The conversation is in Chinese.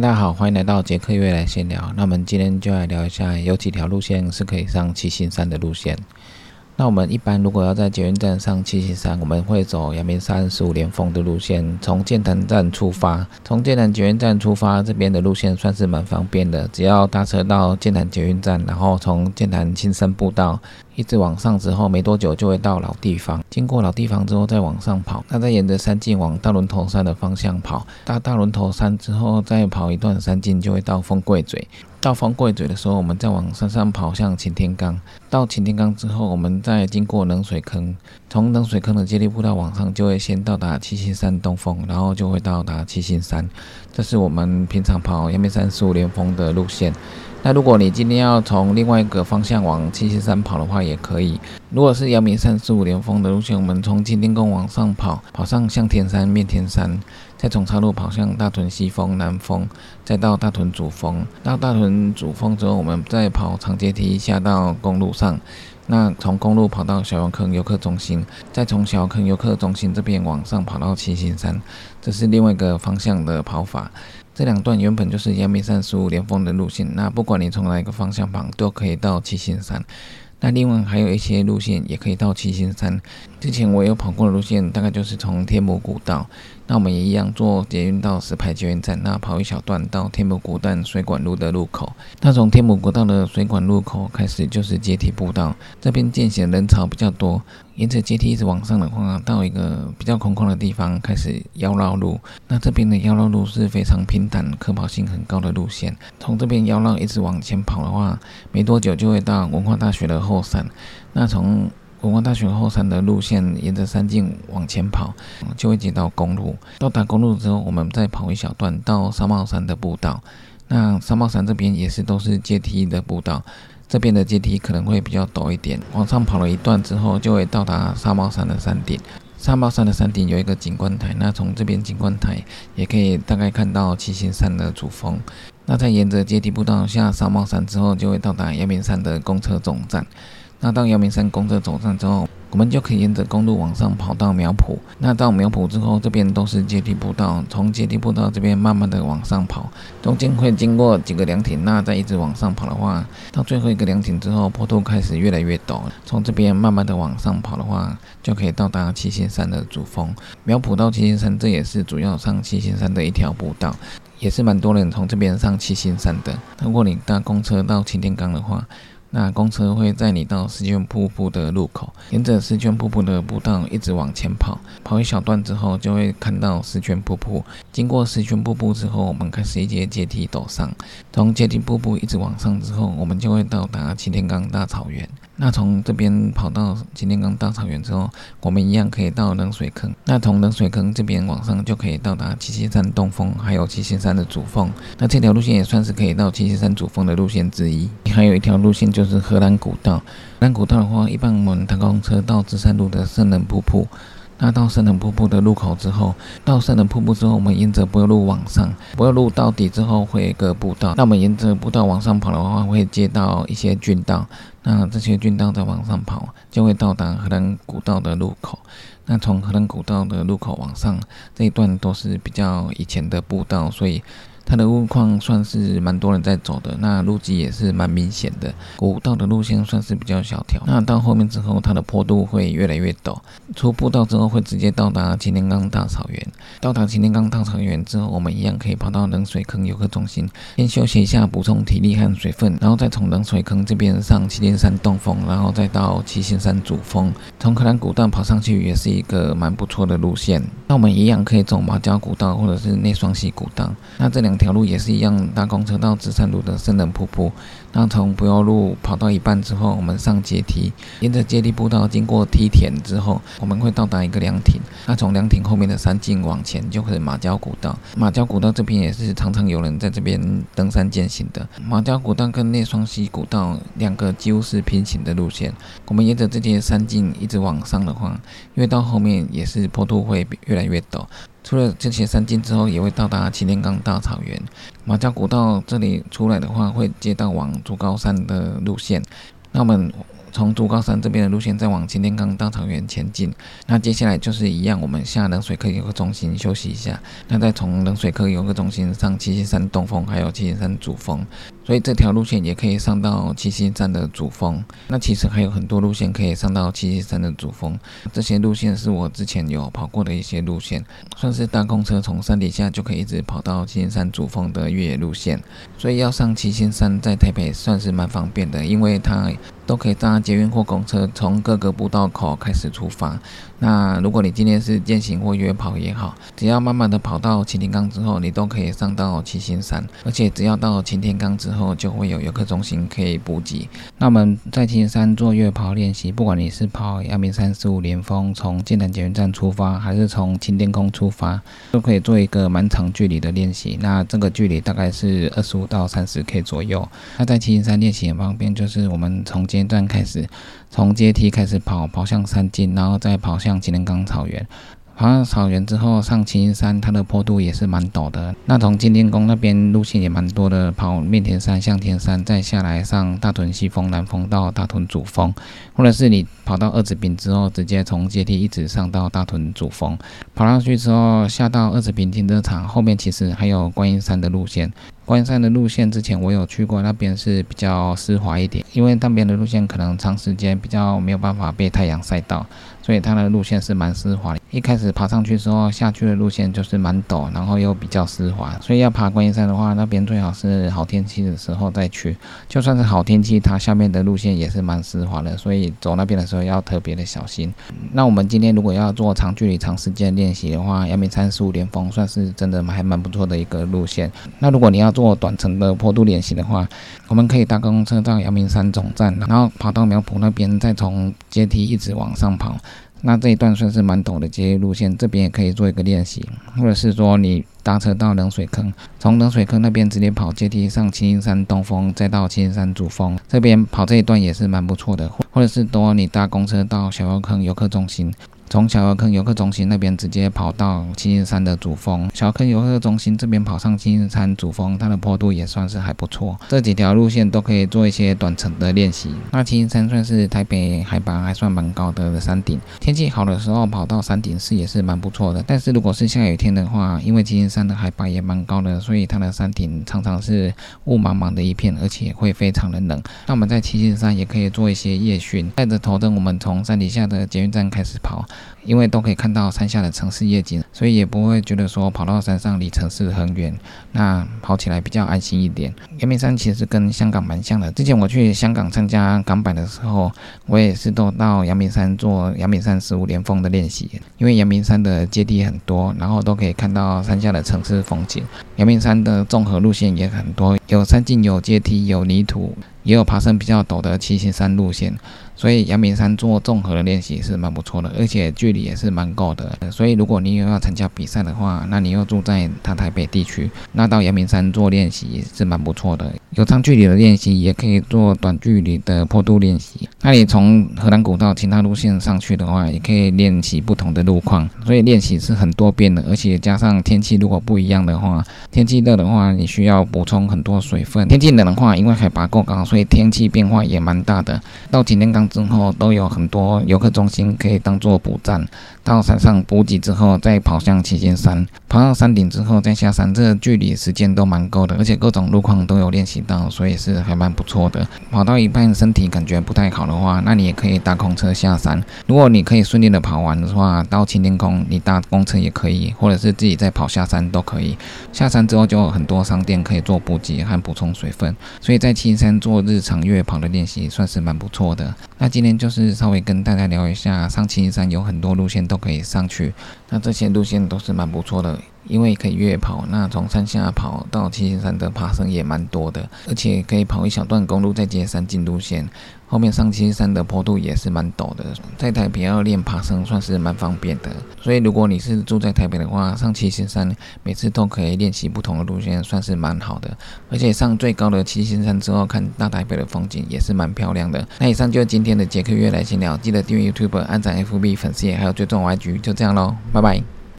大家好，欢迎来到杰克未来闲聊。那我们今天就来聊一下，有几条路线是可以上七星山的路线。那我们一般如果要在捷运站上七星山，我们会走阳明山十五连峰的路线，从建潭站出发，从建潭捷运站出发，这边的路线算是蛮方便的，只要搭车到建潭捷运站，然后从建潭青山步道。一直往上之后，没多久就会到老地方。经过老地方之后，再往上跑。那再沿着山径往大轮头山的方向跑。到大轮头山之后，再跑一段山径，就会到丰贵嘴。到丰贵嘴的时候，我们再往山上跑向擎天岗。到擎天岗之后，我们再经过冷水坑。从冷水坑的接力步道往上，就会先到达七星山东峰，然后就会到达七星山。这是我们平常跑阳明山十五连峰的路线。那如果你今天要从另外一个方向往七星山跑的话，也可以。如果是阳明山十五连峰的路线，我们从金天宫往上跑，跑上向天山、面天山，再从岔路跑向大屯西峰、南峰，再到大屯主峰。到大屯主峰之后，我们再跑长阶梯下到公路上。那从公路跑到小油坑游客中心，再从小坑游客中心这边往上跑到七星山，这是另外一个方向的跑法。这两段原本就是阳明山十五连峰的路线，那不管你从哪一个方向跑，都可以到七星山。那另外还有一些路线也可以到七星山。之前我有跑过的路线，大概就是从天母古道。那我们也一样坐捷运到石牌捷运站，那跑一小段到天母古道水管路的路口。那从天母古道的水管路口开始就是阶梯步道，这边见显人潮比较多。沿着阶梯一直往上的话，到一个比较空旷的地方开始腰绕路。那这边的腰绕路是非常平坦、可跑性很高的路线。从这边腰绕一直往前跑的话，没多久就会到文化大学的后山。那从文化大学后山的路线，沿着山径往前跑，就会接到公路。到达公路之后，我们再跑一小段到沙帽山的步道。那沙帽山这边也是都是阶梯的步道，这边的阶梯可能会比较陡一点。往上跑了一段之后，就会到达沙帽山的山顶。沙帽山的山顶有一个景观台，那从这边景观台也可以大概看到七星山的主峰。那再沿着阶梯步道下沙帽山之后，就会到达阳明山的公车总站。那到阳明山公车走上之后，我们就可以沿着公路往上跑到苗圃。那到苗圃之后，这边都是阶梯步道，从阶梯步道这边慢慢的往上跑，中间会经过几个凉亭。那再一直往上跑的话，到最后一个凉亭之后，坡度开始越来越陡。从这边慢慢的往上跑的话，就可以到达七星山的主峰。苗圃到七星山，这也是主要上七星山的一条步道，也是蛮多人从这边上七星山的。如果你搭公车到擎天岗的话，那公车会载你到石泉瀑布的路口，沿着石泉瀑布的步道一直往前跑，跑一小段之后就会看到石泉瀑布。经过石泉瀑布之后，我们开始一阶阶梯走上，从阶梯瀑布一直往上之后，我们就会到达擎天岗大草原。那从这边跑到擎天岗大草原之后，我们一样可以到冷水坑。那从冷水坑这边往上就可以到达七星山东峰，还有七星山的主峰。那这条路线也算是可以到七星山主峰的路线之一。还有一条路线就是荷兰古道。荷兰古道的话，一般我们搭公车到芝山路的圣人瀑布。那到圣人瀑布的入口之后，到圣人瀑布之后，我们沿着柏油路往上，柏油路到底之后会有一个步道。那我们沿着步道往上跑的话，会接到一些郡道。那这些郡道再往上跑，就会到达荷兰古道的路口。那从荷兰古道的路口往上这一段都是比较以前的步道，所以。它的路况算是蛮多人在走的，那路基也是蛮明显的。古道的路线算是比较小条，那到后面之后，它的坡度会越来越陡。出步道之后，会直接到达擎天岗大草原。到达擎天岗大草原之后，我们一样可以跑到冷水坑游客中心，先休息一下，补充体力和水分，然后再从冷水坑这边上七天山东峰，然后再到七星山主峰。从可兰古道跑上去也是一个蛮不错的路线。那我们一样可以走马交古道或者是内双溪古道。那这两条路也是一样，搭公车到芝山路的圣人瀑布。那从不要路跑到一半之后，我们上阶梯，沿着阶梯步道经过梯田之后，我们会到达一个凉亭。那从凉亭后面的山径往前，就是马交古道。马交古道这边也是常常有人在这边登山践行的。马交古道跟内双溪古道两个几乎是平行的路线。我们沿着这些山径一直往上的话，因为到后面也是坡度会越来越陡。除了这些山径之后，也会到达擎天岗大草原。马家古道这里出来的话，会接到往竹高山的路线。那我们从竹高山这边的路线再往擎天岗大草原前进。那接下来就是一样，我们下冷水科游客中心休息一下，那再从冷水科游客中心上七星山东峰，还有七星山主峰。所以这条路线也可以上到七星山的主峰。那其实还有很多路线可以上到七星山的主峰。这些路线是我之前有跑过的一些路线，算是大公车从山底下就可以一直跑到七星山主峰的越野路线。所以要上七星山，在台北算是蛮方便的，因为它。都可以搭捷运或公车从各个步道口开始出发。那如果你今天是践行或约跑也好，只要慢慢的跑到擎天岗之后，你都可以上到七星山。而且只要到擎天岗之后，就会有游客中心可以补给。那我们在七星山做月跑练习，不管你是跑阳明山十五连峰，从剑南捷运站出发，还是从擎天宫出发，都可以做一个蛮长距离的练习。那这个距离大概是二十五到三十 K 左右。那在七星山练习很方便，就是我们从前段开始，从阶梯开始跑，跑向山径，然后再跑向吉连岗草原。跑上草原之后，上青云山，它的坡度也是蛮陡的。那从金天宫那边路线也蛮多的，跑面田山、向天山，再下来上大屯西峰、南峰到大屯主峰，或者是你跑到二子坪之后，直接从阶梯一直上到大屯主峰。跑上去之后，下到二子坪停车场后面，其实还有观音山的路线。观音山的路线之前我有去过，那边是比较湿滑一点，因为那边的路线可能长时间比较没有办法被太阳晒到，所以它的路线是蛮湿滑的。一开始爬上去之后，下去的路线就是蛮陡，然后又比较湿滑，所以要爬观音山的话，那边最好是好天气的时候再去。就算是好天气，它下面的路线也是蛮湿滑的，所以走那边的时候要特别的小心。那我们今天如果要做长距离、长时间练习的话，阳明山十五连峰算是真的还蛮不错的一个路线。那如果你要做短程的坡度练习的话，我们可以搭公车到阳明山总站，然后跑到苗圃那边，再从阶梯一直往上跑。那这一段算是蛮陡的阶梯路线，这边也可以做一个练习，或者是说你搭车到冷水坑，从冷水坑那边直接跑阶梯上青青山东峰，再到青青山主峰，这边跑这一段也是蛮不错的。或者是说你搭公车到小油坑游客中心。从小坑游客中心那边直接跑到青青山的主峰，小坑游客中心这边跑上青青山主峰，它的坡度也算是还不错。这几条路线都可以做一些短程的练习。那青青山算是台北海拔还算蛮高的山顶，天气好的时候跑到山顶是也是蛮不错的。但是如果是下雨天的话，因为青青山的海拔也蛮高的，所以它的山顶常常是雾茫茫的一片，而且会非常的冷。那我们在七星山也可以做一些夜训，带着头灯，我们从山底下的捷运站开始跑。因为都可以看到山下的城市夜景，所以也不会觉得说跑到山上离城市很远，那跑起来比较安心一点。阳明山其实跟香港蛮像的，之前我去香港参加港版的时候，我也是都到阳明山做阳明山十五连峰的练习，因为阳明山的阶梯很多，然后都可以看到山下的城市风景。阳明山的综合路线也很多，有山径、有阶梯、有泥土。也有爬升比较陡的七星山路线，所以阳明山做综合的练习是蛮不错的，而且距离也是蛮够的。所以如果你有要参加比赛的话，那你又住在他台北地区，那到阳明山做练习是蛮不错的。有长距离的练习，也可以做短距离的坡度练习。那你从河南古道其他路线上去的话，也可以练习不同的路况。所以练习是很多变的，而且加上天气如果不一样的话，天气热的话，你需要补充很多水分；天气冷的话，因为海拔够高，所以天气变化也蛮大的，到擎天岗之后都有很多游客中心可以当做补站。到山上补给之后，再跑向七星山，跑到山顶之后再下山，这距离时间都蛮够的，而且各种路况都有练习到，所以是还蛮不错的。跑到一半身体感觉不太好的话，那你也可以搭空车下山。如果你可以顺利的跑完的话，到青天宫你搭公车也可以，或者是自己再跑下山都可以。下山之后就有很多商店可以做补给和补充水分，所以在青山做日常越野跑的练习算是蛮不错的。那今天就是稍微跟大家聊一下，上青山有很多路线都。可以上去，那这些路线都是蛮不错的，因为可以越跑。那从山下跑到七星山的爬升也蛮多的，而且可以跑一小段公路再接山进路线。后面上七星山的坡度也是蛮陡的，在台北要练爬升算是蛮方便的。所以如果你是住在台北的话，上七星山每次都可以练习不同的路线，算是蛮好的。而且上最高的七星山之后，看大台北的风景也是蛮漂亮的。那以上就是今天的杰克约来闲聊，记得订阅 YouTube、按赞 FB 粉丝页，还有追踪 YG，就这样喽，拜拜。